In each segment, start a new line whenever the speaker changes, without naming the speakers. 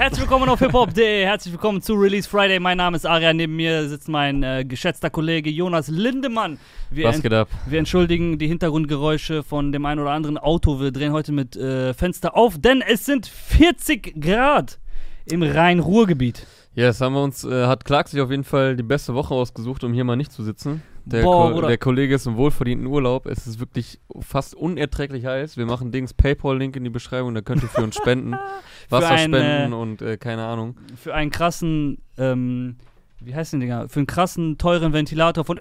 Herzlich willkommen auf hiphop.de. Herzlich willkommen zu Release Friday. Mein Name ist Aria. Neben mir sitzt mein äh, geschätzter Kollege Jonas Lindemann. Wir,
Was geht ab?
wir entschuldigen die Hintergrundgeräusche von dem einen oder anderen Auto. Wir drehen heute mit äh, Fenster auf, denn es sind 40 Grad im Rhein-Ruhr-Gebiet.
Ja, yes, haben wir uns, äh, hat Clark sich auf jeden Fall die beste Woche ausgesucht, um hier mal nicht zu sitzen. Der,
Boah,
Ko der Kollege ist im wohlverdienten Urlaub. Es ist wirklich fast unerträglich heiß. Wir machen Dings Paypal-Link in die Beschreibung, da könnt ihr für uns spenden. Wasser
ein,
spenden
äh,
und äh, keine Ahnung.
Für einen krassen, ähm, wie heißt den Dinger? Für einen krassen, teuren Ventilator von,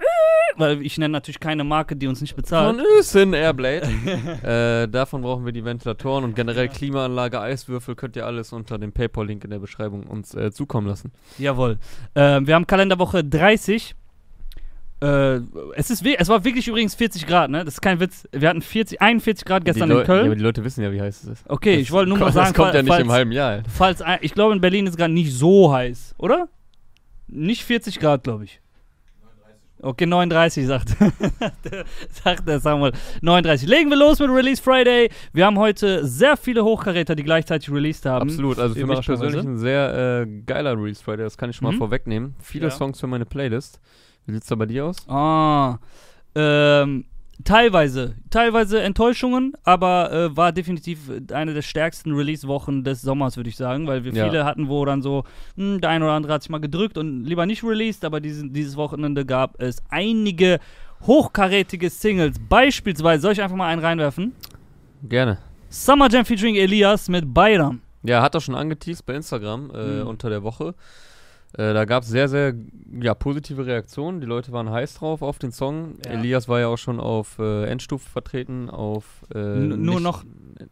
weil ich nenne natürlich keine Marke, die uns nicht bezahlt.
Von Ösin Airblade. äh, davon brauchen wir die Ventilatoren und generell Klimaanlage, Eiswürfel könnt ihr alles unter dem Paypal-Link in der Beschreibung uns äh, zukommen lassen.
Jawohl. Ähm, wir haben Kalenderwoche 30. Äh, es, ist, es war wirklich übrigens 40 Grad, ne? Das ist kein Witz. Wir hatten 40, 41 Grad gestern in Köln.
Ja, aber die Leute wissen ja, wie heiß es ist.
okay,
Das
ich wollte nur mal sagen,
Das kommt
fall-
ja nicht
falls,
im halben Jahr.
falls ich glaube, in Berlin ist gerade nicht so heiß, oder? Nicht 40 Grad, glaube ich. Okay, 39 sagt, sagt der Samuel. 39. Legen wir los mit Release Friday. Wir haben heute sehr viele Hochkaräter, die gleichzeitig released haben.
Absolut, also für mich persönlich ein sehr äh, geiler Release Friday, das kann ich schon mal
Mhm.
vorwegnehmen. Viele
Ja.
Songs für meine Playlist. Wie sieht's da bei dir aus?
Ah, ähm, teilweise, teilweise Enttäuschungen, aber äh, war definitiv eine der stärksten Release-Wochen des Sommers, würde ich sagen, weil wir
Ja.
viele hatten, wo dann so, hm, der eine oder andere hat sich mal gedrückt und lieber nicht released, aber diesen, dieses Wochenende gab es einige hochkarätige Singles. Beispielsweise, soll ich einfach mal einen reinwerfen?
Gerne.
Summer Jam featuring Elias mit Bayram.
Ja, hat er schon angeteased bei Instagram äh,
Mhm.
unter der Woche. Äh, da gab es sehr, sehr ja, positive Reaktionen. Die Leute waren heiß drauf auf den Song.
Ja.
Elias war ja auch schon auf äh, Endstufe vertreten, auf äh,
nur
nicht-
noch-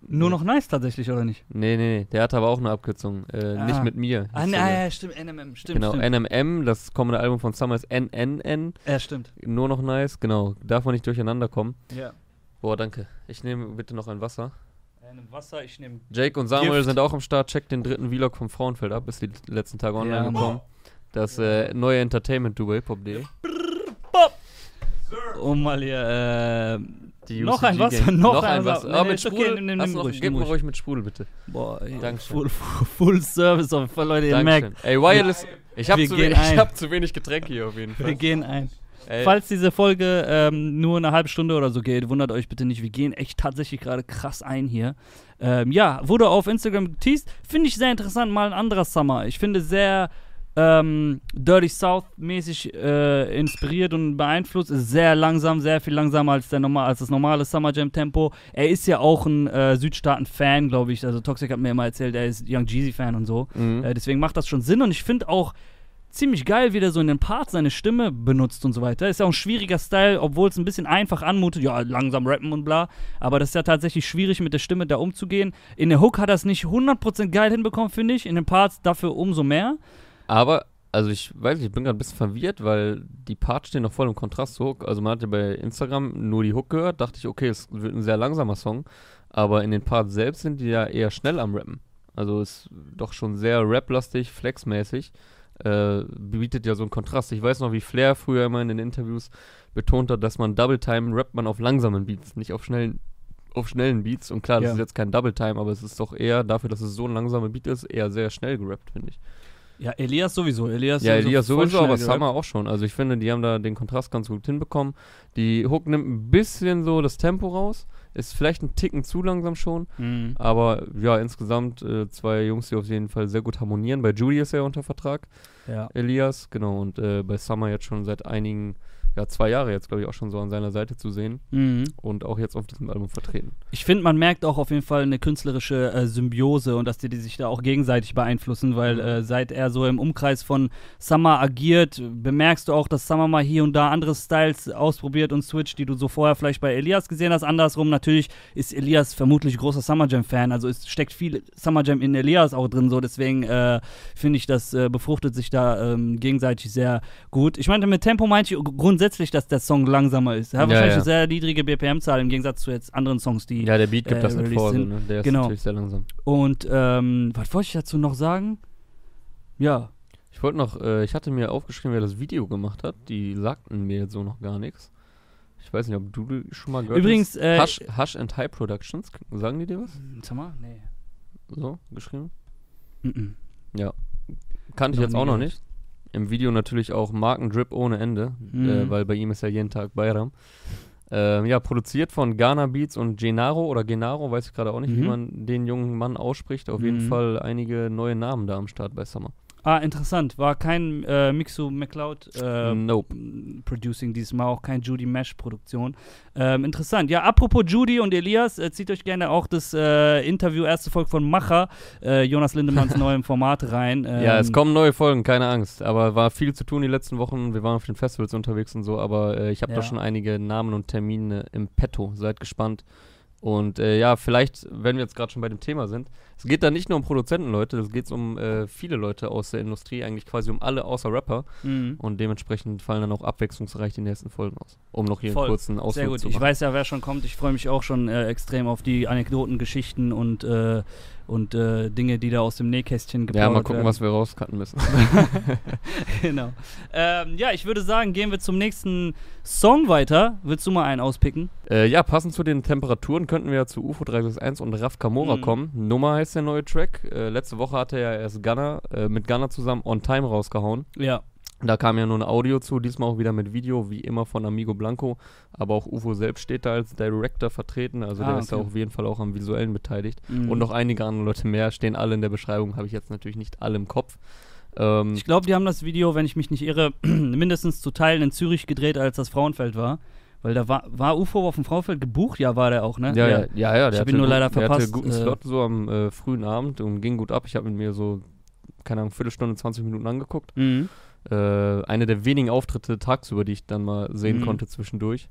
Nur noch nice tatsächlich, oder nicht?
Nee, nee, nee. Der hatte aber auch eine Abkürzung. Äh,
Ah.
Nicht mit mir.
Ah,
der.
ah, ja, stimmt, NMM, stimmt,
genau,
stimmt.
NMM, das kommende Album von Summer ist NNN.
ja, stimmt.
Nur noch nice, genau. Darf man nicht durcheinander kommen.
Ja.
Boah, danke. Ich nehme bitte noch ein Wasser.
Ein Wasser, ich nehme
Jake und Samuel
Gift.
sind auch am Start. Checkt den dritten Vlog vom Frauenfeld ab. Ist die letzten Tage online
Ja,
gekommen. Das äh, neue Entertainment-Duo, hip-hop.de.
Um mal hier, äh,
Die
noch ein Wasser, noch,
noch
ein
ein Wasser. Aber
nee,
mit
ist okay,
Sprudel.
nimm- nimm-
noch,
ruhig,
gib mal
ruhig.
mit Sprudel, bitte.
Boah, ey,
Dankeschön.
Full, full Service auf Leute, ihr
Dankeschön.
merkt,
Ey, Wireless. Ich hab,
Wir
zu wenig, ich hab zu wenig Getränke hier auf jeden
wir
Fall.
gehen ein.
Ey,
Falls diese Folge ähm, nur eine halbe Stunde oder so geht, wundert euch bitte nicht, wir gehen echt tatsächlich gerade krass ein hier. Ähm, ja, wurde auf Instagram geteased. Finde ich sehr interessant, mal ein anderer Summer. Ich finde sehr ähm, Dirty South-mäßig äh, inspiriert und beeinflusst. Ist sehr langsam, sehr viel langsamer als, der normal, als das normale Summer Jam-Tempo. Er ist ja auch ein äh, Südstaaten-Fan, glaube ich. Also Toxic hat mir immer erzählt, er ist Young Jeezy-Fan und so.
mhm.
Äh, deswegen macht das schon Sinn und ich finde auch ziemlich geil, wie der so in den Parts seine Stimme benutzt und so weiter. Ist ja auch ein schwieriger Style, obwohl es ein bisschen einfach anmutet. Ja, langsam rappen und bla. Aber das ist ja tatsächlich schwierig, mit der Stimme da umzugehen. In der Hook hat er es nicht 100% geil hinbekommen, finde ich. In den Parts dafür umso mehr.
Aber, also ich weiß nicht, ich bin gerade ein bisschen verwirrt, weil die Parts stehen noch voll im Kontrast zur Hook. Also man hat ja bei Instagram nur die Hook gehört, dachte ich, okay, es wird ein sehr langsamer Song. Aber in den Parts selbst sind die ja eher schnell am Rappen. Also ist doch schon sehr rap-lastig, flexmäßig. Äh, bietet ja so einen Kontrast. Ich weiß noch, wie Flair früher immer in den Interviews betont hat, dass man Double Time rappt man auf langsamen Beats, nicht auf schnellen, auf schnellen Beats. Und klar, das
Ja.
ist jetzt kein Double Time, aber es ist doch eher dafür, dass es so ein langsamer Beat ist, eher sehr schnell gerappt, finde ich.
Ja, Elias sowieso. Elias
Ja, Elias sowieso, aber
gerappt.
Summer auch schon. Also ich finde, die haben da den Kontrast ganz gut hinbekommen. Die Hook nimmt ein bisschen so das Tempo raus. Ist vielleicht ein Ticken zu langsam schon.
Mhm.
Aber ja, insgesamt äh, zwei Jungs, die auf jeden Fall sehr gut harmonieren. Bei Judy ist er unter Vertrag,
Ja.
Elias, genau. Und äh, bei Summer jetzt schon seit einigen, ja, zwei Jahre jetzt, glaube ich, auch schon so an seiner Seite zu sehen.
Mhm.
Und auch jetzt auf diesem Album vertreten.
Ich finde, man merkt auch auf jeden Fall eine künstlerische äh, Symbiose und dass die, die sich da auch gegenseitig beeinflussen, weil äh, seit er so im Umkreis von Summer agiert, bemerkst du auch, dass Summer mal hier und da andere Styles ausprobiert und switcht, die du so vorher vielleicht bei Elias gesehen hast. Andersrum natürlich ist Elias vermutlich großer Summer Jam-Fan, also es steckt viel Summer Jam in Elias auch drin, so deswegen äh, finde ich, das äh, befruchtet sich da ähm, gegenseitig sehr gut. Ich meinte, mit Tempo meinte ich grundsätzlich, dass der Song langsamer ist. Er hat
Ja,
wahrscheinlich
ja.
eine sehr niedrige BPM-Zahl im Gegensatz zu jetzt anderen Songs, die
Ja, der Beat gibt
äh,
das nicht vor, so,
sind.
ne? Der ist
Genau.
natürlich sehr langsam.
Und ähm, was wollte ich dazu noch sagen? Ja.
Ich wollte noch, äh, ich hatte mir aufgeschrieben, wer das Video gemacht hat. Die sagten mir jetzt so noch gar nichts. Ich weiß nicht, ob du schon mal gehört
Übrigens,
hast.
äh,
Hush, Hush and High Productions, sagen die dir was?
Sag mal, nee.
So, geschrieben?
Mm -mm.
Ja. Kannte ich jetzt auch noch nicht. Im Video natürlich auch Markendrip ohne Ende,
Mhm.
äh, weil bei ihm ist ja jeden Tag Bayram. Ähm, ja, produziert von Ghana Beats und Genaro oder Genaro, weiß ich gerade auch nicht, wie
Mhm.
man den jungen Mann ausspricht. Auf jeden
Mhm.
Fall einige neue Namen da am Start bei Summer.
Ah, interessant. War kein äh, Mixu McCloud äh,
Nope.
Producing diesmal, auch kein Judy Mesh Produktion. Ähm, interessant. Ja, apropos Judy und Elias, äh, zieht euch gerne auch das äh, Interview, erste Folge von Macher, äh, Jonas Lindemanns neuem Format rein. Ähm,
ja, es kommen neue Folgen, keine Angst. Aber war viel zu tun die letzten Wochen. Wir waren auf den Festivals unterwegs und so, aber äh, ich habe
Ja.
da schon einige Namen und Termine im Petto. Seid gespannt. Und äh, ja, vielleicht, wenn wir jetzt gerade schon bei dem Thema sind, es geht da nicht nur um Produzenten, Leute, es geht um äh, viele Leute aus der Industrie, eigentlich quasi um alle außer Rapper.
Mhm.
Und dementsprechend fallen dann auch abwechslungsreich die nächsten Folgen aus. Um noch hier
Voll.
einen kurzen Ausflug
Sehr gut.
zu
Ich
machen.
weiß ja, wer schon kommt. Ich freue mich auch schon äh, extrem auf die Anekdoten, Geschichten und, äh, und äh, Dinge, die da aus dem Nähkästchen geplaudert
ja, mal gucken,
werden.
was wir rauscutten müssen.
genau. Ähm, ja, ich würde sagen, gehen wir zum nächsten Song weiter. Willst du mal einen auspicken?
Äh, ja, passend zu den Temperaturen könnten wir ja zu UFO 361 und Raf Kamora
Mhm.
kommen. Nummer heißt der neue Track. Äh, letzte Woche hatte er erst Gunner, äh, mit Gunner zusammen On Time rausgehauen.
Ja.
Da kam ja nur ein Audio zu, diesmal auch wieder mit Video, wie immer von Amigo Blanco. Aber auch UFO selbst steht da als Director vertreten, also
Ah,
der ist da
okay.
auf jeden Fall auch am Visuellen beteiligt.
Mhm.
Und noch einige andere Leute mehr, stehen alle in der Beschreibung, habe ich jetzt natürlich nicht alle im Kopf. Ähm,
Ich glaube, die haben das Video, wenn ich mich nicht irre, mindestens zu Teilen in Zürich gedreht, als das Frauenfeld war. Weil da war, war UFO auf dem Frauenfeld gebucht? Ja, war der auch, ne?
Ja, ja, ja, ja.
Ich
der
hab ihn nur leider
Der hatte
verpasst,
guten
äh,
Slot so am äh, frühen Abend und ging gut ab. Ich habe ihn mir so, keine Ahnung, Viertelstunde, 20 Minuten angeguckt.
Mhm.
Äh, eine der wenigen Auftritte tagsüber, die ich dann mal sehen
Mhm.
konnte zwischendurch.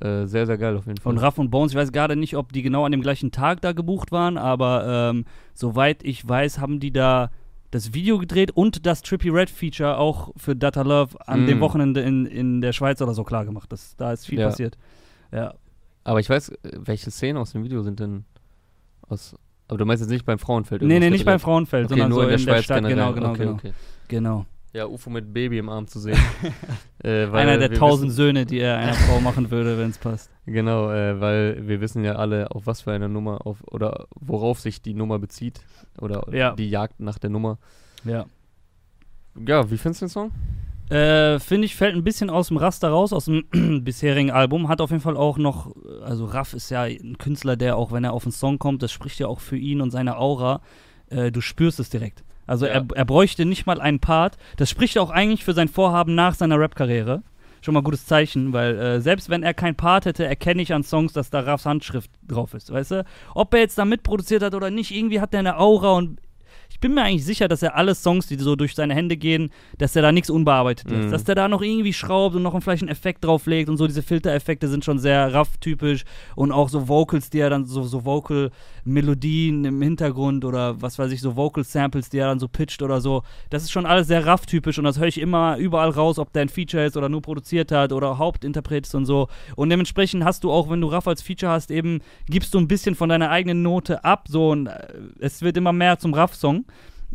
Äh, sehr, sehr geil auf jeden Fall.
Und Raff und Bones, ich weiß gerade nicht, ob die genau an dem gleichen Tag da gebucht waren, aber ähm, soweit ich weiß, haben die da das Video gedreht und das Trippy Red Feature auch für Data Love an
Mm.
dem Wochenende in, in der Schweiz oder so klar gemacht. Das, da ist viel
Ja.
passiert. Ja.
Aber ich weiß, welche Szenen aus dem Video sind denn aus. Aber du meinst jetzt nicht beim Frauenfeld?
Nee, nee, nicht beim? Frauenfeld,
Okay,
sondern
nur
so
in der Schweiz
Stadt.
generell.
Genau, genau,
okay,
genau.
Okay.
genau.
Ja, UFO mit Baby im Arm zu sehen. äh,
Einer der tausend
wissen-
Söhne, die er einer Frau machen würde, wenn es passt.
Genau, äh, weil wir wissen ja alle, auf was für eine Nummer, auf oder worauf sich die Nummer bezieht. Oder
Ja.
die Jagd nach der Nummer.
Ja.
Ja, wie findest du den Song?
Äh, Finde ich, fällt ein bisschen aus dem Raster raus, aus dem bisherigen Album. Hat auf jeden Fall auch noch, also Raff ist ja ein Künstler, der auch, wenn er auf einen Song kommt, das spricht ja auch für ihn und seine Aura. Äh, du spürst es direkt. Also
Ja.
er, er bräuchte nicht mal einen Part. Das spricht auch eigentlich für sein Vorhaben nach seiner Rap-Karriere. Schon mal gutes Zeichen, weil äh, selbst wenn er keinen Part hätte, erkenne ich an Songs, dass da Raffs Handschrift drauf ist, weißt du? Ob er jetzt da mitproduziert hat oder nicht, irgendwie hat er eine Aura und ich bin mir eigentlich sicher, dass er alle Songs, die so durch seine Hände gehen, dass er da nichts unbearbeitet lässt.
Mhm.
Dass der da noch irgendwie schraubt und noch vielleicht einen Effekt drauflegt und so. Diese Filtereffekte sind schon sehr raff-typisch und auch so Vocals, die er dann so, so Vocal-Melodien im Hintergrund oder was weiß ich, so Vocal-Samples, die er dann so pitcht oder so. Das ist schon alles sehr raff-typisch und das höre ich immer überall raus, ob der ein Feature ist oder nur produziert hat oder Hauptinterpret ist und so. Und dementsprechend hast du auch, wenn du Raff als Feature hast, eben gibst du ein bisschen von deiner eigenen Note ab, so und äh, es wird immer mehr zum Raff-Song.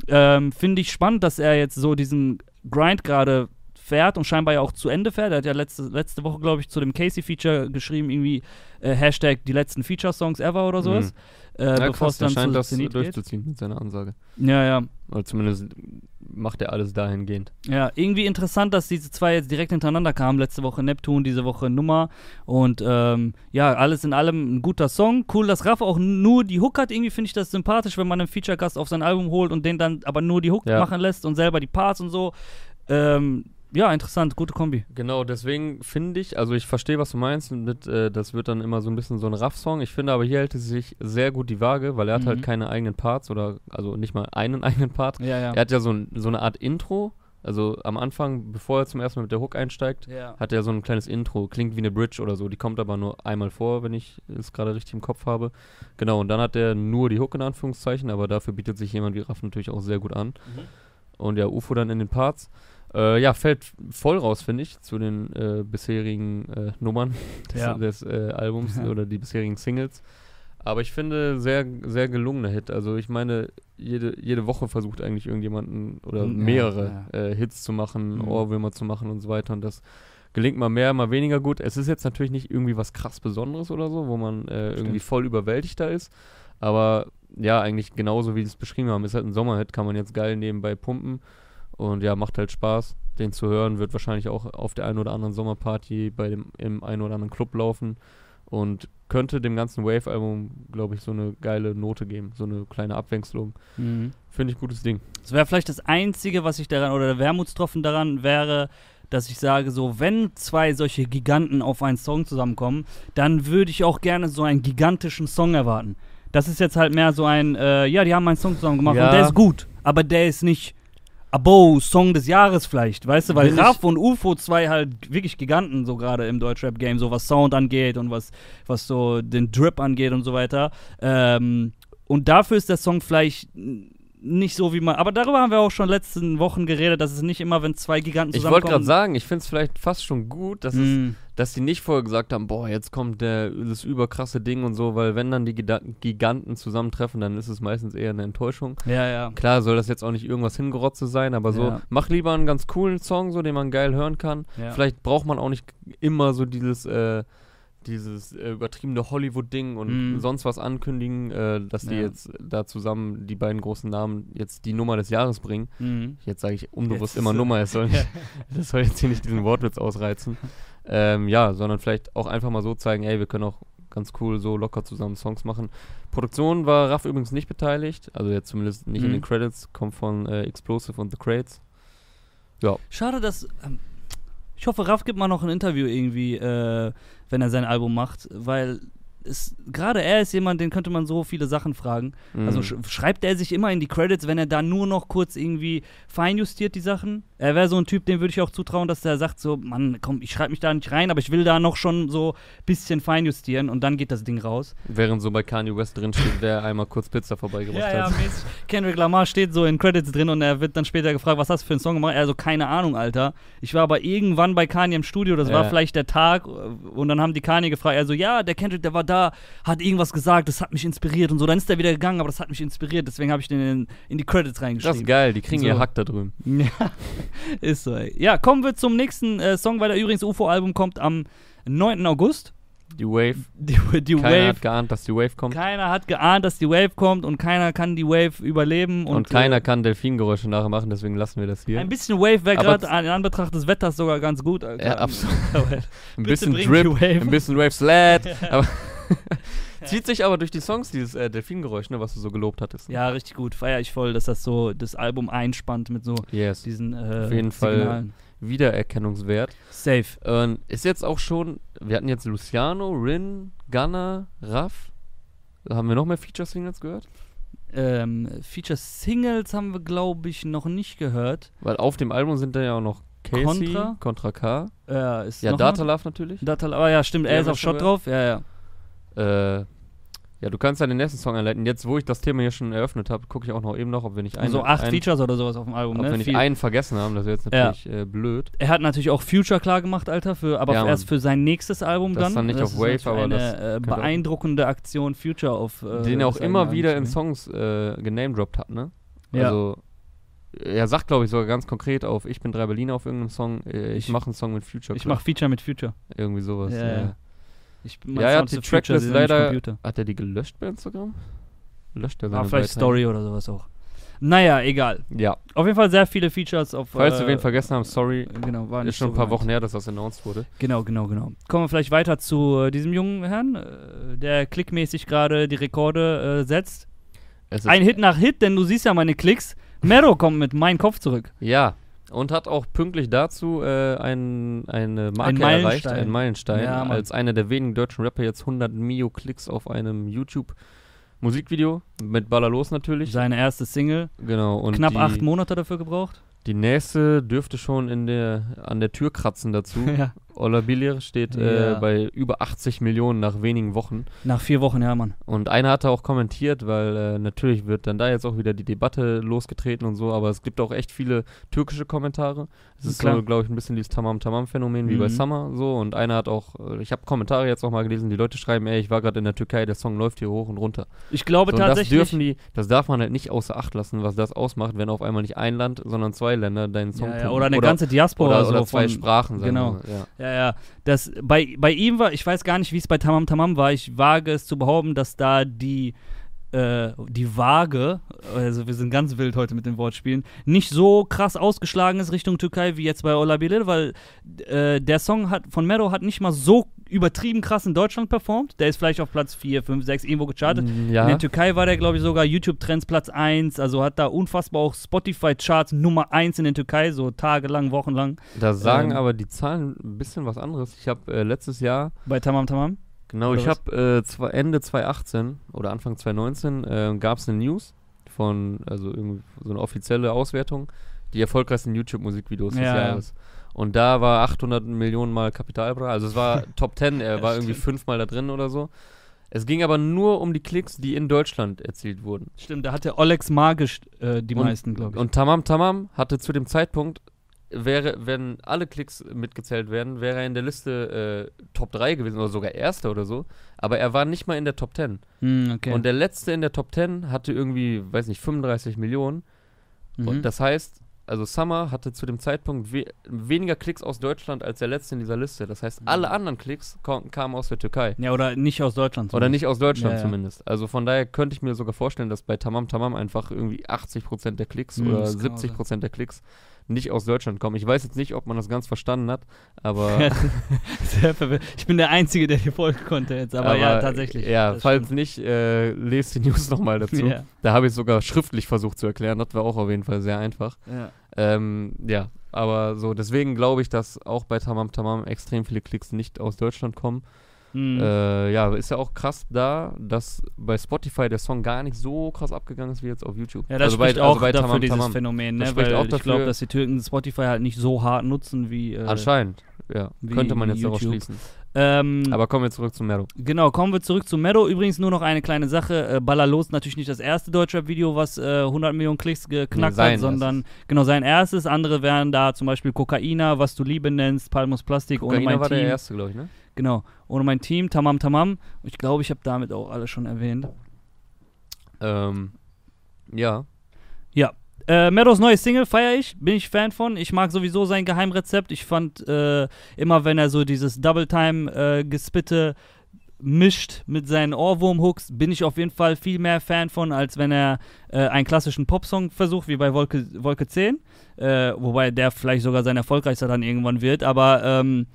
Ähm, Finde ich spannend, dass er jetzt so diesen Grind gerade fährt und scheinbar ja auch zu Ende fährt. Er hat ja letzte, letzte Woche, glaube ich, zu dem Casey-Feature geschrieben, irgendwie äh, Hashtag die letzten Feature-Songs ever oder sowas. Äh,
Ja,
bevor
krass,
es dann
scheint
zu
das
Zenit geht.
durchzuziehen mit seiner Ansage.
Ja, ja.
Oder zumindest macht er alles dahingehend.
Ja, irgendwie interessant, dass diese zwei jetzt direkt hintereinander kamen. Letzte Woche Neptun, diese Woche Nummer. Und ähm, ja, alles in allem ein guter Song. Cool, dass Raff auch nur die Hook hat. Irgendwie finde ich das sympathisch, wenn man einen Feature-Gast auf sein Album holt und den dann aber nur die Hook
Ja.
machen lässt und selber die Parts und so. Ähm, ja, interessant, gute Kombi.
Genau, deswegen finde ich, also ich verstehe, was du meinst, mit, äh, das wird dann immer so ein bisschen so ein Raff-Song. Ich finde aber, hier hält es sich sehr gut die Waage, weil er hat
Mhm.
halt keine eigenen Parts oder, also nicht mal einen eigenen Part.
Ja, ja.
Er hat ja so, ein, so eine Art Intro, also am Anfang, bevor er zum ersten Mal mit der Hook einsteigt,
ja.
hat er so ein kleines Intro, klingt wie eine Bridge oder so, die kommt aber nur einmal vor, wenn ich es gerade richtig im Kopf habe. Genau, und dann hat er nur die Hook in Anführungszeichen, aber dafür bietet sich jemand wie Raff natürlich auch sehr gut an.
Mhm.
Und ja, UFO dann in den Parts. Äh, ja, fällt voll raus, finde ich, zu den äh, bisherigen äh, Nummern des,
Ja.
des äh, Albums
Ja.
oder die bisherigen Singles. Aber ich finde, sehr, sehr gelungener Hit. Also ich meine, jede, jede Woche versucht eigentlich irgendjemanden oder
Ja,
mehrere Äh, Hits zu machen,
Mhm.
Ohrwürmer zu machen und so weiter. Und das gelingt mal mehr, mal weniger gut. Es ist jetzt natürlich nicht irgendwie was krass Besonderes oder so, wo man äh, irgendwie voll überwältigt da ist. Aber ja, eigentlich genauso wie sie es beschrieben haben. Ist halt ein Sommerhit, kann man jetzt geil nebenbei pumpen. Und ja, macht halt Spaß, den zu hören. Wird wahrscheinlich auch auf der einen oder anderen Sommerparty bei dem im einen oder anderen Club laufen. Und könnte dem ganzen Wave-Album, glaube ich, so eine geile Note geben. So eine kleine Abwechslung.
Mhm.
Finde ich gutes Ding.
Das wäre vielleicht das Einzige, was ich daran, oder der Wermutstropfen daran wäre, dass ich sage, so, wenn zwei solche Giganten auf einen Song zusammenkommen, dann würde ich auch gerne so einen gigantischen Song erwarten. Das ist jetzt halt mehr so ein, äh, ja, die haben einen Song zusammen gemacht
Ja.
und der ist gut, aber der ist nicht Abo, Song des Jahres vielleicht, weißt du, weil
ich-
Raff und UFO zwei halt wirklich Giganten so gerade im Deutschrap-Game, so was Sound angeht und was, was so den Drip angeht und so weiter. Ähm, und dafür ist der Song vielleicht nicht so wie man. Aber darüber haben wir auch schon letzten Wochen geredet, dass es nicht immer, wenn zwei Giganten
Ich
zusammenkommen.
wollte gerade sagen, ich finde es vielleicht fast schon gut, dass, es,
Mm,
dass die nicht vorher gesagt haben, boah, jetzt kommt der, das überkrasse Ding und so, weil wenn dann die Giganten zusammentreffen, dann ist es meistens eher eine Enttäuschung.
ja, ja.
Klar soll das jetzt auch nicht irgendwas hingerotze sein, aber so,
Ja.
mach lieber einen ganz coolen Song, so den man geil hören kann.
ja.
Vielleicht braucht man auch nicht immer so dieses, äh, dieses äh, übertriebene Hollywood-Ding und
Mhm.
sonst was ankündigen, äh, dass die
Ja.
jetzt da zusammen, die beiden großen Namen, jetzt die Nummer des Jahres bringen.
Mhm.
Jetzt sage ich unbewusst
Jetzt
immer Nummer, es soll, nicht, das soll jetzt hier nicht diesen Wortwitz ausreizen. Ähm, ja, sondern vielleicht auch einfach mal so zeigen, ey, wir können auch ganz cool so locker zusammen Songs machen. Produktion war Raff übrigens nicht beteiligt, also jetzt zumindest nicht in
Mhm.
den Credits, kommt von äh, Explosive und The Crates.
Schade, dass. Ähm, ich hoffe, Raff gibt mal noch ein Interview irgendwie, äh, wenn er sein Album macht, weil es gerade er ist jemand, den könnte man so viele Sachen fragen. Also
Mhm.
sch schreibt er sich immer in die Credits, wenn er da nur noch kurz irgendwie feinjustiert die Sachen? Er wäre so ein Typ, dem würde ich auch zutrauen, dass der sagt so, Mann, komm, ich schreibe mich da nicht rein, aber ich will da noch schon so ein bisschen feinjustieren und dann geht das Ding raus.
Während so bei Kanye West drin steht, wer einmal kurz Pizza vorbeigebracht
Ja, ja,
hat.
mäßig. Kendrick Lamar steht so in Credits drin und er wird dann später gefragt, was hast du für einen Song gemacht? Er so, keine Ahnung, Alter. Ich war aber irgendwann bei Kanye im Studio, das war
Ja.
vielleicht der Tag und dann haben die Kanye gefragt, er so, ja, der Kendrick, der war da, hat irgendwas gesagt, das hat mich inspiriert und so. Dann ist er wieder gegangen, aber das hat mich inspiriert, deswegen habe ich den in, in die Credits
Das
reingeschrieben.
ist geil, die kriegen
So.
ihr Hack da drüben.
Ja, ist so, ey. Ja, kommen wir zum nächsten äh, Song, weil der übrigens UFO-Album kommt am 9. August.
Die Wave,
Die, die
keiner
Wave.
hat geahnt, dass die Wave kommt.
Keiner hat geahnt, dass die Wave kommt und keiner kann die Wave überleben.
Und,
Und,
keiner
äh,
kann Delfingeräusche nachher machen, deswegen lassen wir das hier.
Ein bisschen Wave wäre gerade in Anbetracht des Wetters sogar ganz gut, Alter.
Ja, absolut. Ein bisschen Drip, ein bisschen Wave Slad. aber Zieht sich aber durch die Songs, dieses äh, Delfingeräusch, ne, was du so gelobt hattest.
ja, richtig gut. Feier ich voll, dass das so das Album einspannt mit so
Yes.
diesen äh,
Auf jeden Fall.
Signalen.
Wiedererkennungswert.
Safe.
Und ist jetzt auch schon, wir hatten jetzt Luciano, Rin, Gunner, Raff. Haben wir noch mehr Feature-Singles gehört?
Ähm, Feature-Singles haben wir, glaube ich, noch nicht gehört.
Weil auf dem Album sind da ja auch noch Casey,
Contra?
Contra K.
Äh, ist
Ja, Data? Love natürlich.
Data, oh ja, stimmt, er ist auf Shot drauf. Ja, ja.
Äh, ja, du kannst ja den nächsten Song einleiten. Jetzt, wo ich das Thema hier schon eröffnet habe, gucke ich auch noch eben noch, ob wir nicht einen,
so acht
einen,
Features oder sowas auf dem Album,
ob
ne?
wir nicht
Viel-
einen vergessen haben. Das wäre jetzt
Ja.
natürlich äh, blöd.
Er hat natürlich auch Future klar gemacht, Alter, für, aber
Ja,
erst für sein nächstes Album
Das
dann.
ist dann nicht auf
ist
Wave, aber
eine
das
äh, beeindruckende Aktion, Future auf. Äh,
den er auch
das
immer wieder in. Songs äh, genamedroppt hat, ne?
Ja.
Also, er sagt, glaube ich, sogar ganz konkret auf Ich bin drei Berliner auf irgendeinem Song, äh, ich,
Ich-
mache einen Song mit Future.
Ich
Club.
mach Feature mit Future.
irgendwie sowas.
Ja,
Ja,
ja. Ich,
Ja, er hat die Tracklist leider-. Hat er die gelöscht bei Instagram? Löscht er
War
seine
vielleicht
Beiträge?
Story oder sowas auch. Naja, egal.
Ja,
Auf jeden Fall sehr viele Features auf.
falls
äh,
wir wen vergessen haben, sorry.
Genau, war nicht
Ist schon
so
ein paar
gemeint.
Wochen her, dass das announced wurde.
Genau, genau, genau. Kommen wir vielleicht weiter zu äh, diesem jungen Herrn, äh, der klickmäßig gerade die Rekorde äh, setzt. Ein Hit nach Hit, denn du siehst ja meine Klicks. Mero kommt mit Mein Kopf zurück.
Ja, und hat auch pünktlich dazu äh, ein, eine Marke
Ein
erreicht, einen Meilenstein,
Ja,
als einer der wenigen deutschen Rapper jetzt 100 Mio-Klicks auf einem YouTube-Musikvideo, mit Ballerlos natürlich.
Seine erste Single.
genau, und
Knapp
die,
acht Monate dafür gebraucht.
die nächste dürfte schon in der, an der Tür kratzen dazu.
ja.
Ola Billier steht äh,
Ja.
bei über 80 Millionen nach wenigen Wochen.
Nach vier Wochen, ja, Mann.
Und einer hatte auch kommentiert, weil äh, natürlich wird dann da jetzt auch wieder die Debatte losgetreten und so, aber es gibt auch echt viele türkische Kommentare. Es ist so, glaube ich, ein bisschen dieses Tamam-Tamam-Phänomen wie bei
Mhm.
Summer so. Und einer hat auch, äh, ich habe Kommentare jetzt auch mal gelesen, die Leute schreiben, ey, ich war gerade in der Türkei, der Song läuft hier hoch und runter.
Ich glaube
So, und das
tatsächlich.
dürfen die, das darf man halt nicht außer Acht lassen, was das ausmacht, wenn auf einmal nicht ein Land, sondern zwei Länder deinen Song
ja, ja, oder eine ganze Diaspora
oder, oder
so
zwei
von,
Sprachen,
genau.
wir mal, Ja.
Ja, ja. Das, bei, bei ihm war, ich weiß gar nicht, wie es bei Tamam Tamam war. Ich wage es zu behaupten, dass da die äh, die Waage, also wir sind ganz wild heute mit den Wortspielen, nicht so krass ausgeschlagen ist Richtung Türkei wie jetzt bei Olabilir, weil äh, der Song hat, von Mero hat nicht mal so übertrieben krass in Deutschland performt. Der ist vielleicht auf Platz 4, 5, 6 irgendwo gechartet.
Mm, Ja.
In der Türkei war der, glaube ich, sogar YouTube-Trends Platz 1, also hat da unfassbar auch Spotify-Charts Nummer 1 in der Türkei, so tagelang, wochenlang
Da sagen
Ähm,
aber die Zahlen ein bisschen was anderes. Ich habe äh, letztes Jahr,
bei Tamam Tamam.
genau, ich habe äh, Ende 2018 oder Anfang 2019 äh, gab es eine News von, also irgendwie so eine offizielle Auswertung, die erfolgreichsten YouTube-Musikvideos des
Ja, ja.
Und da war 800 Millionen Mal Kapitalbra, also es war Top 10, er war irgendwie fünfmal da drin oder so. Es ging aber nur um die Klicks, die in Deutschland erzielt wurden.
Stimmt, da hatte Olex Magisch äh, die
Und-
meisten, glaube ich.
Und Tamam Tamam hatte zu dem Zeitpunkt, wäre, wenn alle Klicks mitgezählt werden, wäre er in der Liste äh, Top 3 gewesen oder sogar Erster oder so. Aber er war nicht mal in der Top 10.
Hm, okay.
Und der Letzte in der Top 10 hatte irgendwie, weiß nicht, 35 Millionen.
Mhm.
Und das heißt, also Summer hatte zu dem Zeitpunkt we weniger Klicks aus Deutschland als der Letzte in dieser Liste. Das heißt, alle anderen Klicks kamen aus der Türkei.
ja, oder nicht aus Deutschland.
Oder nicht aus Deutschland
Ja, ja.
zumindest. Also von daher könnte ich mir sogar vorstellen, dass bei Tamam Tamam einfach irgendwie 80% der Klicks
Hm,
oder
das kann auch
70% der Klicks nicht aus Deutschland kommen. Ich weiß jetzt nicht, ob man das ganz verstanden hat, aber.
Ich bin der Einzige, der dir folgen konnte jetzt, aber, ja, tatsächlich.
Ja, falls
stimmt.
nicht, äh, lest die News nochmal dazu.
Ja,
Da habe ich es sogar schriftlich versucht zu erklären. Das war auch auf jeden Fall sehr einfach.
ja.
Ähm, ja, aber so, deswegen glaube ich, dass auch bei Tamam Tamam extrem viele Klicks nicht aus Deutschland kommen.
Hm.
Äh, ja, ist ja auch krass da, dass bei Spotify der Song gar nicht so krass abgegangen ist wie jetzt auf YouTube.
ja, das
also bei,
spricht
also
auch
bei
dafür
Tamam
dieses
Tamam.
Phänomen,
Das
ne?
spricht
weil ich glaube, dass die Türken Spotify halt nicht so hart nutzen wie. Äh,
Anscheinend, ja.
wie-
Könnte man jetzt daraus
YouTube.
schließen.
Ähm,
Aber kommen wir zurück zu Mero.
Genau, kommen wir zurück zu Meadow. Übrigens nur noch eine kleine Sache. Äh, Ballerlos natürlich nicht das erste Deutschrap-Video, was äh, 100 Millionen Klicks geknackt
sein
hat, sondern genau sein erstes. Andere wären da zum Beispiel Kokaina, was du Liebe nennst, Palmos Plastik, ohne
Kokaina
mein
war
Team.
der erste, glaube ich, ne?
Genau, ohne mein Team, Tamam Tamam. Ich glaube, ich habe damit auch alle schon erwähnt.
Ähm, ja.
Äh, Meadows neue Single feiere ich, bin ich Fan von. Ich mag sowieso sein Geheimrezept. Ich fand äh, immer, wenn er so dieses Double Time äh, gespitte mischt mit seinen Ohrwurm-Hooks, bin ich auf jeden Fall viel mehr Fan von, als wenn er äh, einen klassischen Popsong versucht, wie bei Wolke, Wolke 10. Äh, wobei der vielleicht sogar sein erfolgreichster dann irgendwann wird. Aber ähm,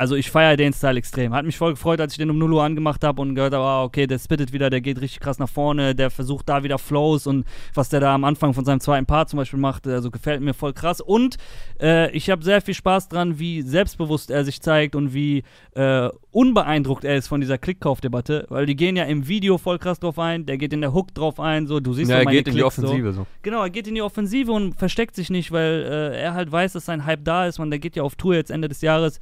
also ich feiere den Style extrem. Hat mich voll gefreut, als ich den um 0 Uhr angemacht habe und gehört habe, ah, okay, der spittet wieder, der geht richtig krass nach vorne, der versucht da wieder Flows und was der da am Anfang von seinem zweiten Part zum Beispiel macht, also gefällt mir voll krass. Und äh, ich habe sehr viel Spaß dran, wie selbstbewusst er sich zeigt und wie äh, unbeeindruckt er ist von dieser Klickkaufdebatte, weil die gehen ja im Video voll krass drauf ein, der geht in der Hook drauf ein, so, du siehst
ja,
doch
er
meine
geht in die
Klicks, so.
Offensive so.
Genau, er geht in die Offensive und versteckt sich nicht, weil äh, er halt weiß, dass sein Hype da ist. Man, der geht ja auf Tour jetzt Ende des Jahres.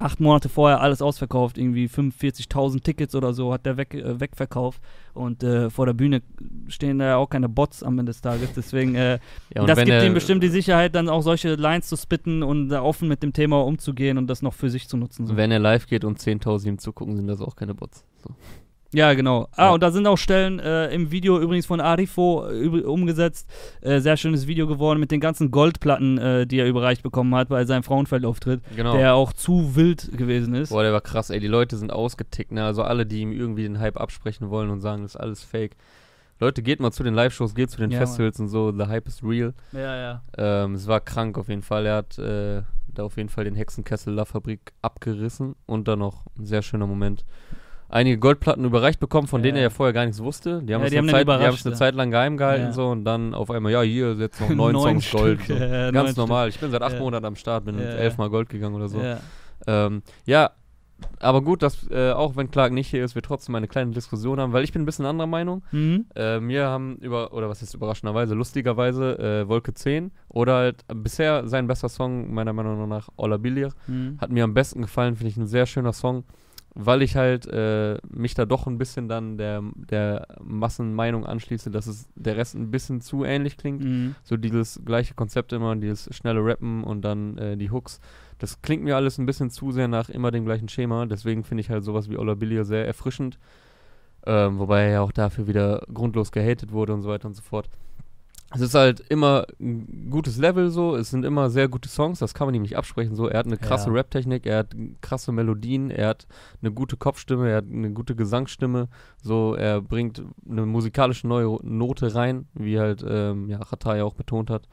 Acht Monate vorher alles ausverkauft, irgendwie 45.000 Tickets oder so hat der weg, äh, wegverkauft. Und äh, vor der Bühne stehen da ja auch keine Bots am Ende des Tages. Deswegen, äh,
Ja,
das gibt ihm bestimmt die Sicherheit, dann auch solche Lines zu spitten und da offen mit dem Thema umzugehen und das noch für sich zu nutzen. So.
Wenn er live geht und 10.000 ihm zugucken, sind das auch keine Bots. So.
Ja, genau. Ah,
Ja.
und da sind auch Stellen äh, im Video übrigens von Arifo äh, umgesetzt. Äh, sehr schönes Video geworden mit den ganzen Goldplatten, äh, die er überreicht bekommen hat bei seinem Frauenfeldauftritt,
Genau.
der auch zu wild gewesen ist.
Boah, der war krass, ey. Die Leute sind ausgetickt, ne? Also alle, die ihm irgendwie den Hype absprechen wollen und sagen, das ist alles fake. Leute, geht mal zu den Live-Shows, geht zu den
Ja,
Festivals und so. The Hype is real.
Ja, ja.
Ähm, es war krank auf jeden Fall. Er hat äh, da auf jeden Fall den Hexenkessel La Fabrik abgerissen und dann noch ein sehr schöner Moment. Einige Goldplatten überreicht bekommen, von
Ja,
denen er
ja.
ja vorher gar nichts wusste. Die haben
Ja,
es
haben
eine, Zeit, die eine
ja.
Zeit lang geheim gehalten
Ja.
so und dann auf einmal, ja, hier ist jetzt noch neun,
Neun
Songs Gold.
Stück,
So.
ja, neun
Ganz
Stück.
normal. Ich bin seit acht
Ja.
Monaten am Start, bin
Ja, ja.
elfmal Gold gegangen oder so.
Ja.
Ähm, ja, aber gut, dass äh, auch wenn Clark nicht hier ist, wir trotzdem eine kleine Diskussion haben, weil ich bin ein bisschen anderer Meinung.
Mhm.
Äh, mir haben über, oder was ist überraschenderweise, lustigerweise, äh, Wolke 10 oder halt bisher sein bester Song, meiner Meinung nach, Olabilir,
Mhm.
hat mir am besten gefallen, finde ich ein sehr schöner Song, weil ich halt äh, mich da doch ein bisschen dann der, der Massenmeinung anschließe, dass es der Rest ein bisschen zu ähnlich klingt.
Mhm.
So dieses gleiche Konzept immer, dieses schnelle Rappen und dann äh, die Hooks. Das klingt mir alles ein bisschen zu sehr nach immer dem gleichen Schema. Deswegen finde ich halt sowas wie Olabilia sehr erfrischend. Ähm, wobei er ja auch dafür wieder grundlos gehatet wurde und so weiter und so fort. Es ist halt immer ein gutes Level so, es sind immer sehr gute Songs, das kann man ihm nicht absprechen so. Er hat eine krasse
Ja.
Rap-Technik, er hat krasse Melodien, er hat eine gute Kopfstimme, er hat eine gute Gesangsstimme, so, er bringt eine musikalische neue Note rein, wie halt, ähm, ja, ja auch betont hat.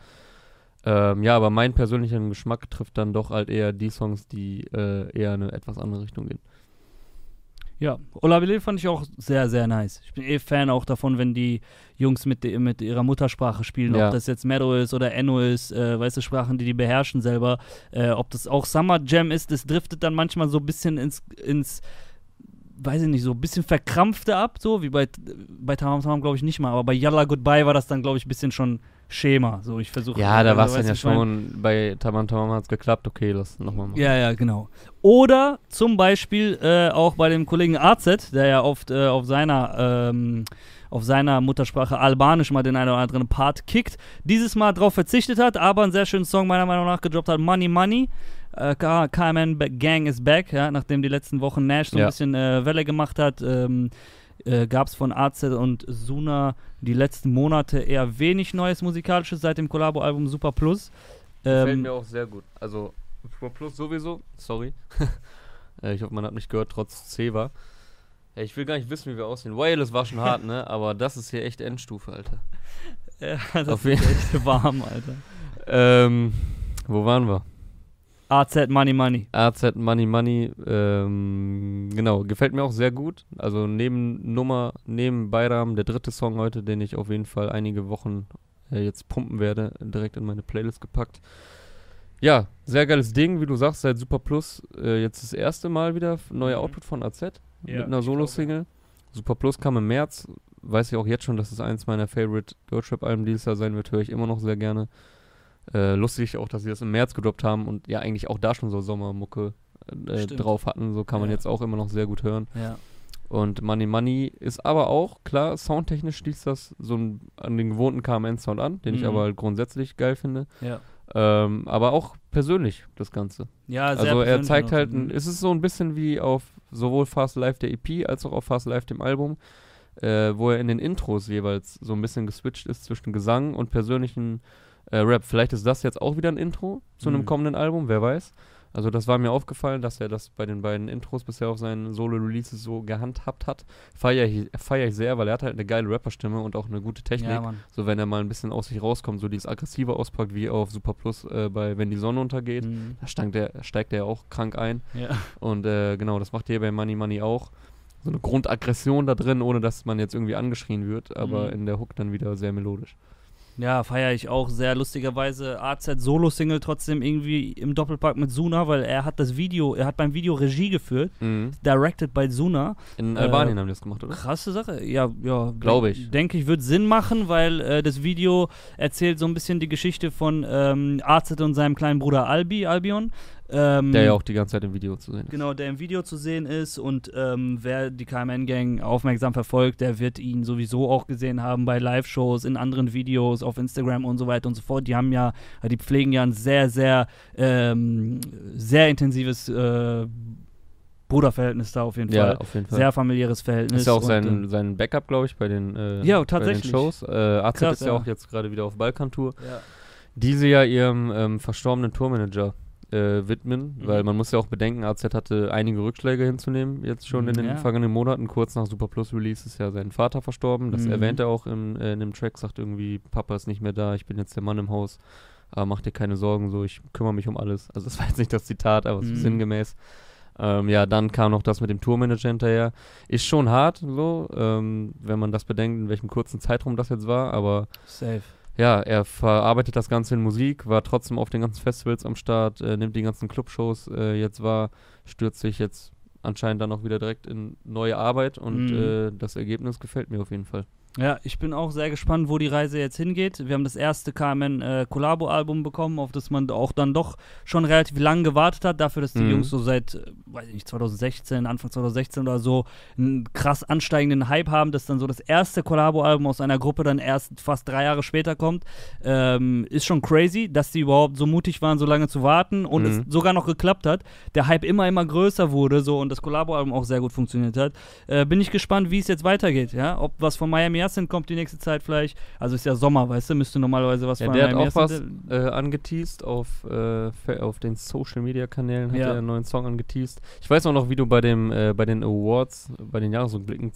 Ähm, ja, aber mein persönlicher Geschmack trifft dann doch halt eher die Songs, die äh, eher in eine etwas andere Richtung gehen.
Ja, Olabile fand ich auch sehr, sehr nice. Ich bin eh Fan auch davon, wenn die Jungs mit, de- mit ihrer Muttersprache spielen,
Ja.
ob das jetzt Meadow ist oder Enno ist, äh, weißt du, Sprachen, die die beherrschen selber. Äh, ob das auch Summer Jam ist, das driftet dann manchmal so ein bisschen ins, ins weiß ich nicht, so ein bisschen verkrampfte ab, so wie bei, bei Tamam Tamam glaube ich nicht mal, aber bei Yalla Goodbye war das dann, glaube ich, ein bisschen schon Schema. So, ich versuche.
Ja, da war es dann ja
ich mein?
schon, bei Tamam Tamam hat es geklappt, okay, lass nochmal machen.
Ja, ja, genau. Oder zum Beispiel äh, auch bei dem Kollegen AZ, der ja oft äh, auf seiner ähm, auf seiner Muttersprache Albanisch mal den einen oder anderen Part kickt. Dieses Mal darauf verzichtet hat, aber einen sehr schönen Song meiner Meinung nach gedroppt hat, Money Money. Äh, Ba- Gang is back, ja, nachdem die letzten Wochen Nash so ein
Ja.
bisschen äh, Welle gemacht hat. Ähm, äh, gab es von AZ und Suna die letzten Monate eher wenig Neues Musikalisches seit dem Collabo-Album Super Plus. Ähm,
mir auch sehr gut. Also, Pro Plus sowieso, sorry. Äh, ich hoffe, man hat mich gehört, trotz C war. Ja, ich will gar nicht wissen, wie wir aussehen. Wireless war schon hart, ne? Aber das ist hier echt Endstufe, Alter.
Ja, das
Auf
ist
jeden-
echt warm, Alter.
Ähm, wo waren wir?
AZ Money Money.
AZ Money Money, ähm, genau, gefällt mir auch sehr gut. Also neben Nummer, neben Bayram, der dritte Song heute, den ich auf jeden Fall einige Wochen äh, jetzt pumpen werde, direkt in meine Playlist gepackt. Ja, sehr geiles Ding, wie du sagst, seit Super Plus äh, jetzt das erste Mal wieder neuer
Mhm.
Output von AZ
Ja,
mit einer Solo-Single. Super Plus kam im März, weiß ich auch jetzt schon, dass es eins meiner Favorite Deutschrap-Alben dieses Jahr sein wird, höre ich immer noch sehr gerne. Äh, lustig auch, dass sie das im März gedroppt haben und ja eigentlich auch da schon so Sommermucke äh, drauf hatten, so kann man
Ja.
jetzt auch immer noch sehr gut hören.
Ja.
Und Money Money ist aber auch, klar, soundtechnisch schließt das so ein, an den gewohnten KMN-Sound an, den ich
Mhm.
aber halt grundsätzlich geil finde.
Ja.
Ähm, aber auch persönlich, das Ganze.
Ja, sehr
also er zeigt halt, ein, es ist so ein bisschen wie auf sowohl Fast Life der EP als auch auf Fast Life dem Album, äh, wo er in den Intros jeweils so ein bisschen geswitcht ist zwischen Gesang und persönlichen äh, Rap. Vielleicht ist das jetzt auch wieder ein Intro zu einem
Mhm.
kommenden Album, wer weiß. Also das war mir aufgefallen, dass er das bei den beiden Intros bisher auf seinen Solo-Releases so gehandhabt hat. Feiere ich, feier ich sehr, weil er hat halt eine geile Rapperstimme und auch eine gute Technik.
Ja.
So wenn er mal ein bisschen aus sich rauskommt, so dieses aggressive auspackt wie auf Super Plus äh, bei Wenn die Sonne untergeht.
Mhm.
Da steigt er, steigt er auch krank ein.
Ja.
Und äh, genau, das macht er bei Money Money auch. So eine Grundaggression da drin, ohne dass man jetzt irgendwie angeschrien wird, aber
Mhm.
in der Hook dann wieder sehr melodisch.
Ja, feiere ich auch sehr lustigerweise. AZ Solo-Single trotzdem irgendwie im Doppelpack mit Suna, weil er hat das Video, er hat beim Video Regie geführt, directed by Suna.
In
Äh,
Albanien haben die das gemacht, oder?
Krasse Sache. Ja, ja.
Glaube ich.
Denke ich, wird Sinn machen, weil äh, das Video erzählt so ein bisschen die Geschichte von ähm, AZ und seinem kleinen Bruder Albi, Albion. Ähm,
Der ja auch die ganze Zeit im Video zu sehen ist.
Genau, der im Video zu sehen ist und ähm, wer die KMN-Gang aufmerksam verfolgt, der wird ihn sowieso auch gesehen haben bei Live-Shows, in anderen Videos, auf Instagram und so weiter und so fort. Die haben ja, die pflegen ja ein sehr, sehr, ähm, sehr intensives äh, Bruderverhältnis da auf jeden
Ja,
Fall.
auf jeden Fall.
Sehr familiäres Verhältnis.
ist ja auch
und,
sein,
äh,
sein Backup, glaube ich, bei den, äh,
Ja,
bei
tatsächlich.
den Shows. Äh, AZ
Krass,
ist ja
ja.
auch jetzt gerade wieder auf Balkantour.
ja.
Diese ja ihrem ähm, verstorbenen Tourmanager äh, widmen,
Mhm.
weil man muss ja auch bedenken, AZ hatte einige Rückschläge hinzunehmen, jetzt schon in den
ja.
vergangenen Monaten. Kurz nach Super Plus Release ist ja sein Vater verstorben. Das
Mhm.
erwähnt er auch im, äh, in dem Track, sagt irgendwie, Papa ist nicht mehr da, ich bin jetzt der Mann im Haus. Aber mach dir keine Sorgen, so ich kümmere mich um alles. Also das war jetzt nicht das Zitat, aber so
Mhm.
sinngemäß. Ähm, ja, dann kam noch das mit dem Tourmanager hinterher. Ist schon hart, so, ähm, wenn man das bedenkt, in welchem kurzen Zeitraum das jetzt war, aber
Safe.
Ja, er verarbeitet das Ganze in Musik, war trotzdem auf den ganzen Festivals am Start, äh, nimmt die ganzen Clubshows äh, jetzt wahr, stürzt sich jetzt anscheinend dann auch wieder direkt in neue Arbeit und
Mhm.
äh, das Ergebnis gefällt mir auf jeden Fall.
Ja, ich bin auch sehr gespannt, wo die Reise jetzt hingeht. Wir haben das erste KMN äh, Collabo-Album bekommen, auf das man auch dann doch schon relativ lang gewartet hat, dafür, dass die
Mhm.
Jungs so seit, äh, weiß ich nicht, 2016, Anfang 2016 oder so, einen krass ansteigenden Hype haben, dass dann so das erste Collabo-Album aus einer Gruppe dann erst fast drei Jahre später kommt. Ähm, ist schon crazy, dass die überhaupt so mutig waren, so lange zu warten und
Mhm.
es sogar noch geklappt hat. Der Hype immer, immer größer wurde so und das Collabo-Album auch sehr gut funktioniert hat. Äh, bin ich gespannt, wie es jetzt weitergeht, ja. Ob was von Miami Yassin kommt die nächste Zeit vielleicht. Also ist ja Sommer, weißt du, müsste normalerweise was
Ja,
von
der hat auch was äh, angeteased auf, äh, auf den Social Media Kanälen hat
Ja.
er einen neuen Song angeteased. Ich weiß auch noch, wie du bei dem äh, bei den Awards, bei den Jahresrückblicken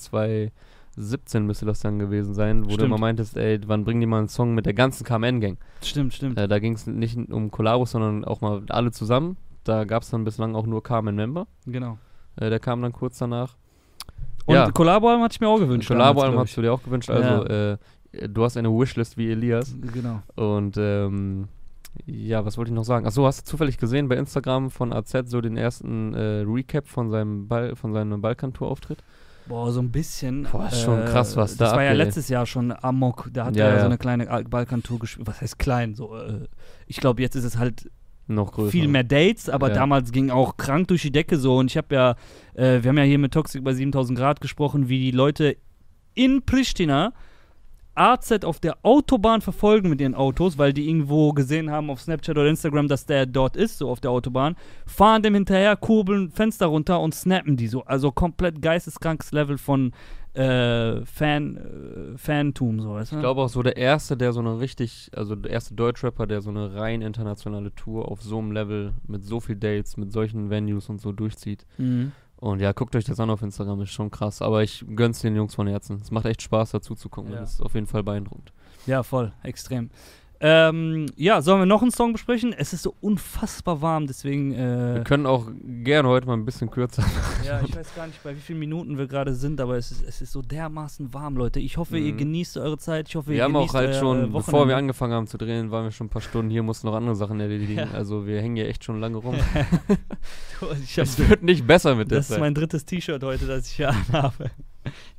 2017 müsste das dann gewesen sein, wo du
Stimmt.
immer meintest, ey, wann bringen die mal einen Song mit der ganzen KMN-Gang?
Stimmt, stimmt.
Äh, da ging es nicht um Kollabos, sondern auch mal alle zusammen. Da gab es dann bislang auch nur KMN-Member.
Genau.
Äh, der kam dann kurz danach.
Und
Ja.
Collabo-Album hatte ich mir auch gewünscht.
Kollabo-Album
damals,
hast du dir auch gewünscht. Also äh, du hast eine Wishlist wie Elias.
Genau.
Und ähm, ja, was wollte ich noch sagen? Achso, hast du zufällig gesehen bei Instagram von AZ so den ersten äh, Recap von seinem Ball, von seinem Balkantour-Auftritt?
Boah, so ein bisschen.
Boah, ist schon krass, was da
Das war ja letztes Jahr schon Amok. Da hat
Ja,
er ja
ja.
so eine kleine Al- Balkantour gespielt. Was heißt klein? So, äh, ich glaube, jetzt ist es halt
Noch größer.
viel mehr Dates, aber
Ja.
damals ging auch krank durch die Decke so. Und ich habe ja, äh, wir haben ja hier mit Toxic bei 7000 Grad gesprochen, wie die Leute in Pristina AZ auf der Autobahn verfolgen mit ihren Autos, weil die irgendwo gesehen haben auf Snapchat oder Instagram, dass der dort ist, so auf der Autobahn, fahren dem hinterher, kurbeln Fenster runter und snappen die so. Also komplett geisteskrankes Level von äh, Fan, äh, Fantum, so, weißt du?
Ich glaube auch so der erste, der so eine richtig, also der erste Deutschrapper, der so eine rein internationale Tour auf so einem Level mit so viel Dates, mit solchen Venues und so durchzieht.
Mhm.
Und ja, guckt euch das an auf Instagram, ist schon krass. Aber ich gönn's den Jungs von Herzen. Es macht echt Spaß, dazu zu gucken.
Ja.
Das ist auf jeden Fall beeindruckend.
Ja, voll, extrem. Ähm, ja, sollen wir noch einen Song besprechen? Es ist so unfassbar warm, deswegen.
Wir
Äh,
können auch gerne heute mal ein bisschen kürzer.
ja, ich weiß gar nicht, bei wie vielen Minuten wir gerade sind, aber es ist, es ist so dermaßen warm, Leute. Ich hoffe, ihr
Mhm.
genießt eure Zeit. Ich hoffe,
Wir
ihr
haben auch halt schon, bevor wir angefangen haben zu drehen, waren wir schon ein paar Stunden hier, mussten noch andere Sachen erledigen.
Ja.
Also wir hängen hier echt schon lange rum. es wird nicht besser mit der
das ist mein drittes T-Shirt heute, das ich hier anhabe.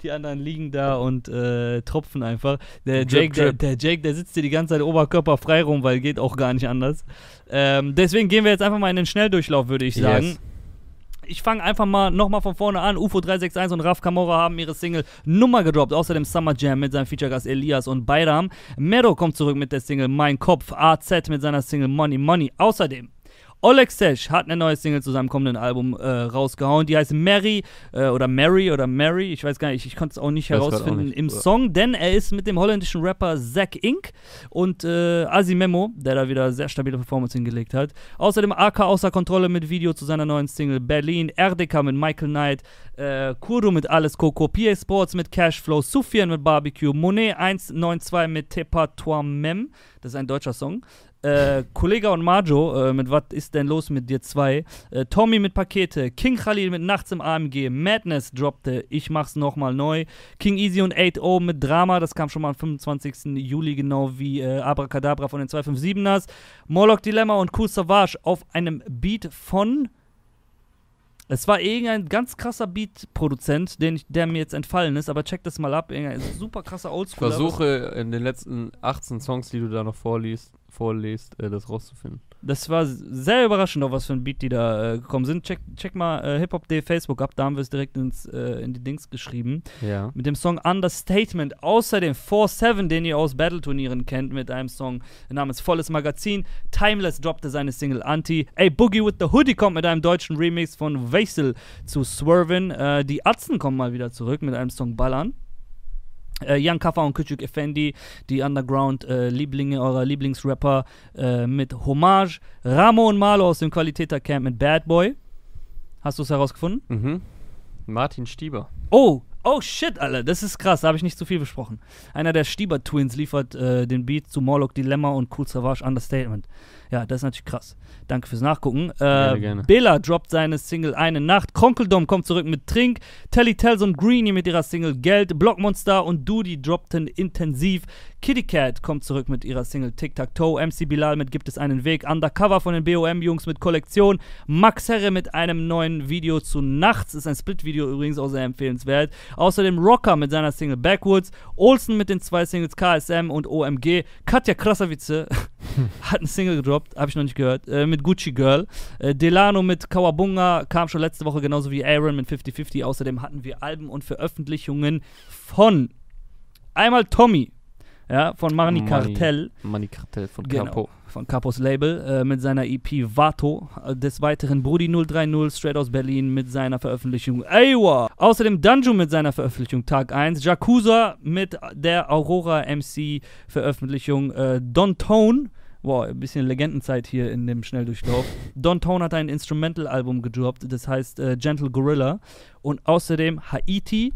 Die anderen liegen da und äh, tropfen einfach. Der Jake, der, der Jake, der sitzt hier die ganze Zeit oberkörper frei rum, weil geht auch gar nicht anders. Ähm, deswegen gehen wir jetzt einfach mal in den Schnelldurchlauf, würde ich sagen.
Yes.
Ich fange einfach mal nochmal von vorne an. UFO 361 und Raf Kamora haben ihre Single Nummer gedroppt. Außerdem Summer Jam mit seinem Feature-Gast Elias und Bayram. Mero kommt zurück mit der Single Mein Kopf. AZ mit seiner Single Money Money. Außerdem Oleg Sesh hat eine neue Single zu seinem kommenden Album äh, rausgehauen. Die heißt Mary äh, oder Mary oder Mary. Ich weiß gar nicht, ich konnte es auch nicht
grad auch
herausfinden
nicht.
im. Song, denn er ist mit dem holländischen Rapper Zack Inc. und äh, Asimemo, der da wieder sehr stabile Performance hingelegt hat. Außerdem AK außer Kontrolle mit Video zu seiner neuen Single Berlin, RDK mit Michael Knight, äh, Kurdo mit Alles Coco, PA Sports mit Cashflow, Sufian mit Barbecue, Monet 192 mit Tepa Toi Mem, das ist ein deutscher Song. Äh, Kollega und Majo äh, mit Was ist denn los mit dir zwei? Äh, Tommy mit Pakete, King Khalil mit Nachts im AMG, Madness droppte, ich mach's nochmal neu, King Easy und 8-0 mit Drama, das kam schon mal am 25. Juli, genau wie äh, Abracadabra von den 257ers, Morlock Dilemma und Cool Savage auf einem Beat von es war irgendein ganz krasser Beat-Produzent, ich, der mir jetzt entfallen ist, aber check das mal ab. Irgendein super krasser
Ich
Oldschool.
versuche in den letzten 18 Songs, die du da noch vorliest, vorlest, äh, das rauszufinden.
Das war sehr überraschend, auf was für ein Beat die da äh, gekommen sind. Check, check mal äh, Hip Hop Day Facebook ab, da haben wir es direkt ins, äh, in die Dings geschrieben.
Ja.
Mit dem Song Understatement. Außerdem 4-7, den ihr aus Battle-Turnieren kennt, mit einem Song namens Volles Magazin. Timeless droppte seine Single Anti. Ey, Boogie with the Hoodie kommt mit einem deutschen Remix von Weisel zu Swervin. Äh, die Atzen kommen mal wieder zurück mit einem Song Ballern. Äh, Jan Kaffer und Küçük Effendi, die Underground-Lieblinge eurer Lieblingsrapper äh, mit Hommage. Ramo und Malo aus dem Qualitäter-Camp mit Bad Boy. Hast du es herausgefunden?
Mhm. Martin Stieber.
Oh, oh shit, Alter, das ist krass, da habe ich nicht zu viel besprochen. Einer der Stieber-Twins liefert äh, den Beat zu Morlock Dilemma und Cool Savage Understatement. Ja, das ist natürlich krass. Danke fürs Nachgucken. Äh,
Gerne, gerne.
Bela droppt seine Single Eine Nacht. Kronkeldom kommt zurück mit Trink. Telly Tells und Greenie mit ihrer Single Geld. Blockmonster und Doody droppten intensiv. Kitty Cat kommt zurück mit ihrer Single Tic Tac Toe. MC Bilal mit Gibt es einen Weg. Undercover von den BOM-Jungs mit Kollektion. Max Herre mit einem neuen Video zu Nachts. Ist ein Split-Video übrigens auch sehr empfehlenswert. Außerdem Rocker mit seiner Single Backwoods. Olsen mit den zwei Singles KSM und OMG. Katja Krasavice hat eine Single gedroppt, habe ich noch nicht gehört, äh, mit Gucci Girl. Äh, Delano mit Kawabunga kam schon letzte Woche, genauso wie Aaron mit 50-50. Außerdem hatten wir Alben und Veröffentlichungen von einmal Tommy, ja, von Marni. Cartel.
Money Cartel von
Genau.
Capo.
von Capos Label äh, mit seiner EP Vato. Äh, Des Weiteren Brudi 030 straight aus Berlin mit seiner Veröffentlichung Aywa. Außerdem Danjo mit seiner Veröffentlichung Tag 1. Jakuza mit der Aurora MC Veröffentlichung äh, Don Tone. Wow, ein bisschen Legendenzeit hier in dem Schnelldurchlauf. Don Tone hat ein Instrumental-Album gedroppt, das heißt äh, Gentle Gorilla. Und außerdem Haiti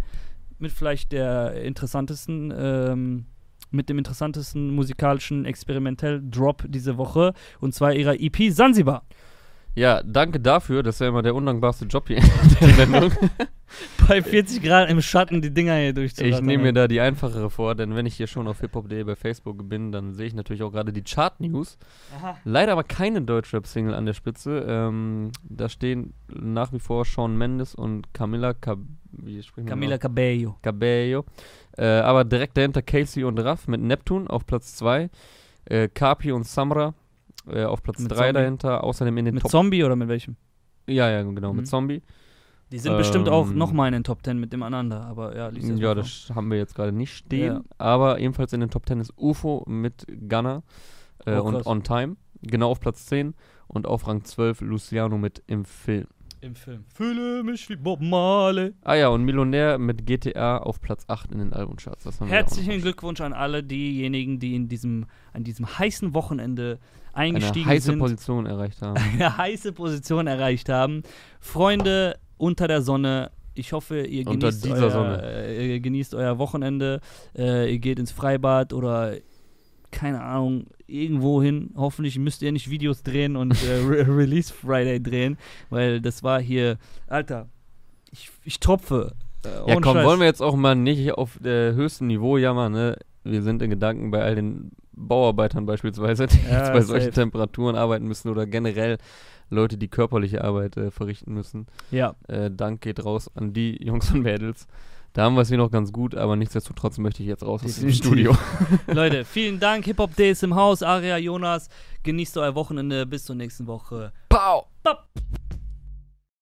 mit vielleicht der interessantesten ähm, mit dem interessantesten musikalischen Experimentell-Drop diese Woche und zwar ihrer EP Sansibar.
Ja, danke dafür. Das ist ja immer der undankbarste Job hier in der Sendung.
Bei 40 Grad im Schatten die Dinger hier
Ich
durchzurattern.
nehme mir da die einfachere vor, denn wenn ich hier schon auf hiphop.de bei Facebook bin, dann sehe ich natürlich auch gerade die Chart-News.
Aha.
Leider aber keine Deutschrap-Single an der Spitze. Ähm, da stehen nach wie vor Sean Mendes und Camila Cab aus?
Cabello.
Cabello. Äh, aber direkt dahinter Casey und Raff mit Neptun auf Platz 2. Äh, Kapi und Samra äh, auf Platz
Mit
3
Zombie.
dahinter. Außerdem in den
Mit
Top.
Zombie oder mit welchem?
ja, ja, genau,
Mhm.
mit Zombie.
Die sind bestimmt auch
Ähm,
nochmal in den Top 10 mit dem aneinander, aber ja, lies das
Ja, das haben wir jetzt gerade nicht stehen.
Ja.
Aber ebenfalls in den Top 10 ist UFO mit Gunner äh,
Oh,
und. On Time. Genau auf Platz 10. Und auf Rang 12 Luciano mit Im Film.
Im Film. Fühle mich wie Bob Marley.
Ah ja, und Millionär mit GTA auf Platz 8 in den Albumcharts.
Herzlichen. Glückwunsch an alle diejenigen, die in diesem, an diesem heißen Wochenende eingestiegen
Eine heiße
sind.
Position erreicht haben.
eine heiße Position erreicht haben. Freunde unter der Sonne, ich hoffe, ihr genießt, euer,
Sonne.
Äh, ihr genießt euer Wochenende. Äh, ihr geht ins Freibad oder keine Ahnung, irgendwo hin. Hoffentlich müsst ihr nicht Videos drehen und äh, Re Release Friday drehen, weil das war hier, Alter, ich, ich tropfe. Äh,
Ja, komm,
Scheiß.
wollen wir jetzt auch mal nicht auf höchstem Niveau jammern, ne? Wir sind in Gedanken bei all den Bauarbeitern beispielsweise, die
Ja,
jetzt bei solchen
safe.
Temperaturen arbeiten müssen oder generell Leute, die körperliche Arbeit äh, verrichten müssen.
Ja,
Äh, Dank geht raus an die Jungs und Mädels. Da haben wir es hier noch ganz gut, aber nichtsdestotrotz möchte ich jetzt raus aus dem. Studio.
Leute, vielen Dank. Hip-Hop Day ist im Haus. Aria, Jonas, genießt euer Wochenende. Bis zur nächsten Woche.
Pow!
Bop.